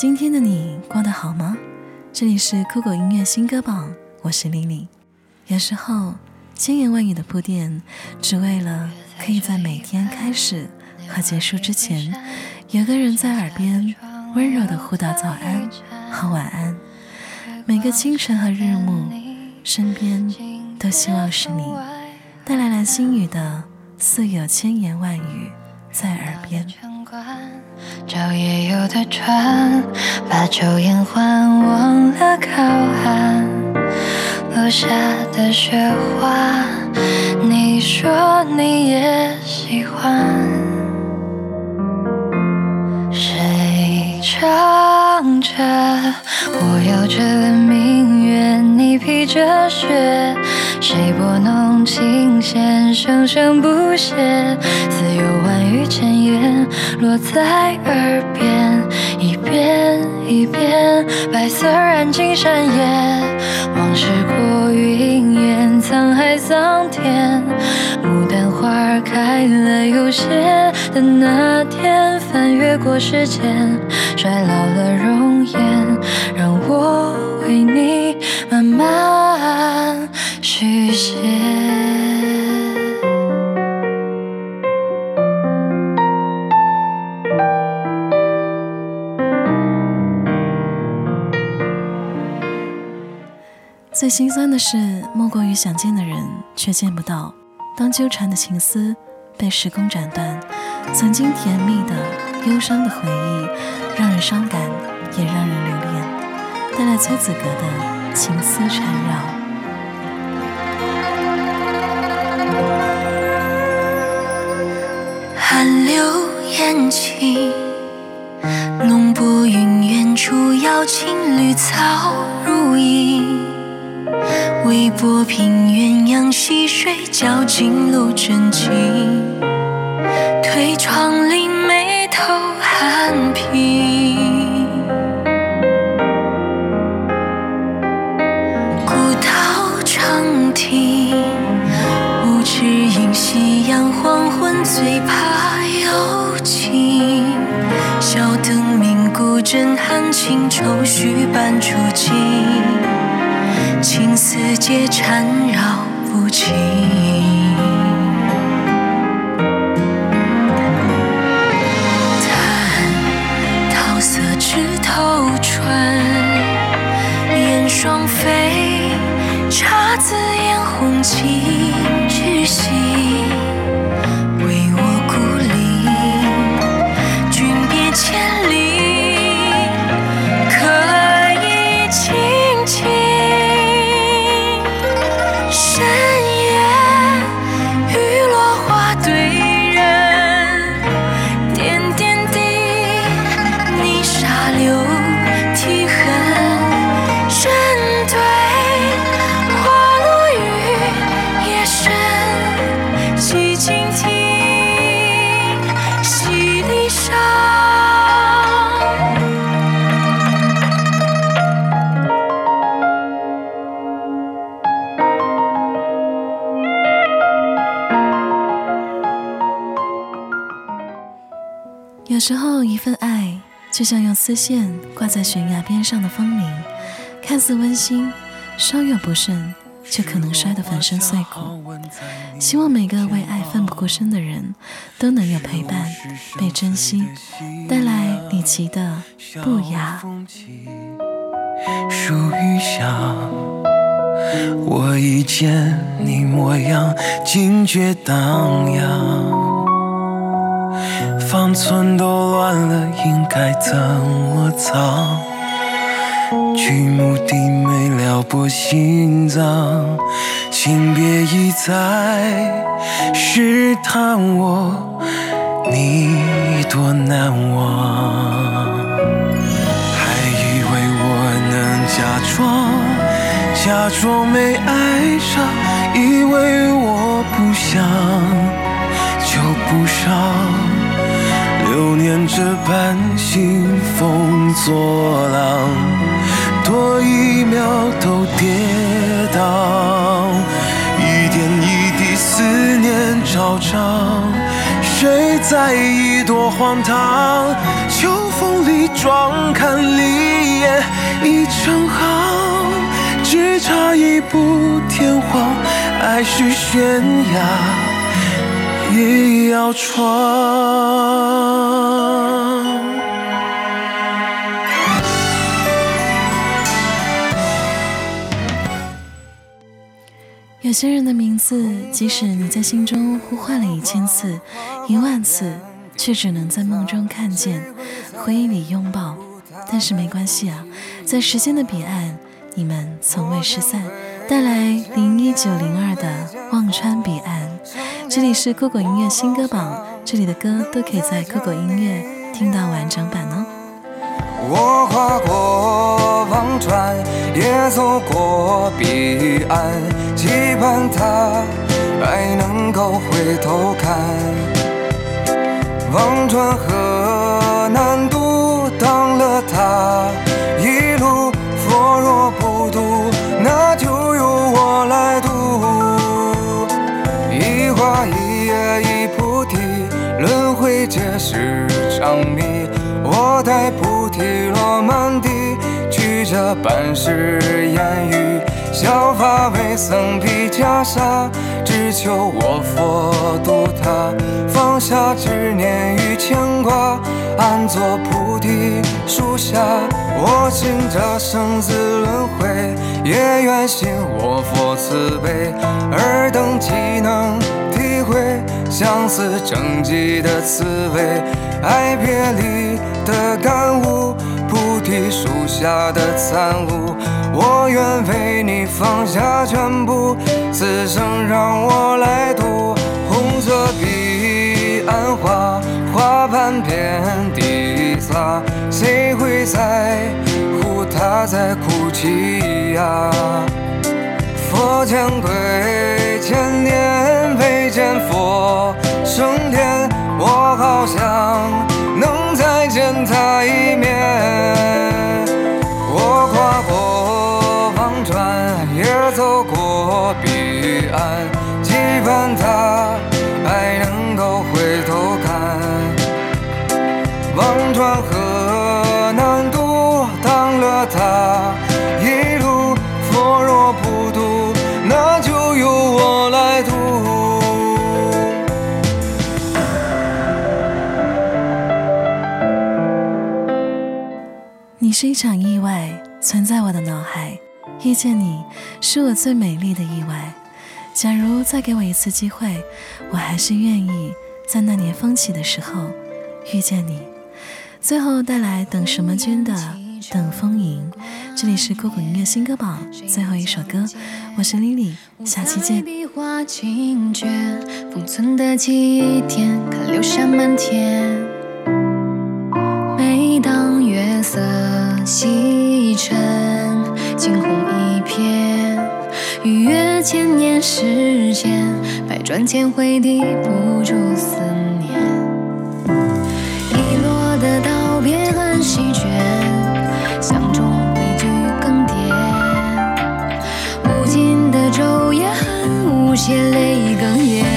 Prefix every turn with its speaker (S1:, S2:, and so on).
S1: 今天的你过得好吗？这里是酷狗音乐新歌榜，我是丽丽。有时候千言万语的铺垫，只为了可以在每天开始和结束之前，有个人在耳边温柔的呼道早安和晚安。每个清晨和日暮，身边都希望是你，带来蓝心雨的似有千言万语在耳边。
S2: 找夜游的船，把昼颜换忘了靠岸。落下的雪花，你说你也喜欢。谁唱着我摇着明月，你披着雪。谁拨弄琴弦，声声不歇，似有万语千言落在耳边，一遍一遍，白色染尽山野，往事过云烟，沧海桑田，牡丹花开了又谢的那天，翻越过时间，衰老了容颜，让我为你慢慢。续写。
S1: 最心酸的事，莫过于想见的人却见不到。当纠缠的情丝被时空斩断，曾经甜蜜的、忧伤的回忆，让人伤感，也让人留恋。带来崔子格的情丝缠绕。
S3: 寒流咽气，浓波云远处，瑶青绿草如茵。微波平鸳鸯戏水，交尽露真情。推窗棂眉头含屏，古道长亭，无知影夕阳黄昏，最怕有情。小灯明，孤枕寒情，愁绪伴初惊。情丝结缠绕不清。
S1: 有时候，一份爱就像用丝线挂在悬崖边上的风铃，看似温馨，稍有不慎就可能摔得粉身碎骨。希望每个为爱奋不顾身的人都能有陪伴、被珍惜，带来李琦的不雅。
S4: 树雨下，我一见你模样，惊觉荡漾。方寸都乱了，应该怎么藏？剧目的美撩拨心脏，请别一再试探我，你多难忘？还以为我能假装，假装没爱上，以为我不想就不伤。流年这般兴风作浪，多一秒都跌宕，一点一滴思念昭彰，谁在意多荒唐？秋风里壮看。已成行，只差一步天荒。爱是悬崖，你要闯。
S1: 有些人的名字，即使你在心中呼唤了一千次、一万次，却只能在梦中看见，回忆里拥抱。但是没关系啊，在时间的彼岸，你们从未失散。带来零一九零二的《忘川彼岸》，这里是酷狗音乐新歌榜，这里的歌都可以在酷狗音乐听到完整版哦。
S5: 我跨过忘川，也走过彼岸。期盼他还能够回头看，忘川河难半世烟雨。削发为僧披袈裟，只求我佛渡他，放下执念与牵挂，安坐菩提树下。我信这生死轮回，也愿信我佛慈悲，尔等岂能体会相思成疾的滋味？爱别离的感悟。菩提树下的参悟，我愿为你放下全部，此生让我来渡。红色彼岸花，花瓣遍地撒，谁会在乎他在哭泣呀？佛前跪，千年未见佛升天，我好想。能再见他一岸，期盼他还能够回头看。忘川河难渡，当了他一路佛若不渡，那就由我来渡。
S1: 你是一场意外，存在我的脑海。遇见你是我最美丽的意外。假如再给我一次机会，我还是愿意在那年风起的时候遇见你。最后带来等什么君的《等风吟》。这里是酷狗音乐新歌榜最后一首歌，我是 Lily，下期见。
S3: 封存的记忆点，可留下满天。千年时间，百转千回抵不住思念。遗落的道别很稀缺，相中一句更迭。无尽的昼夜很无邪，泪哽咽。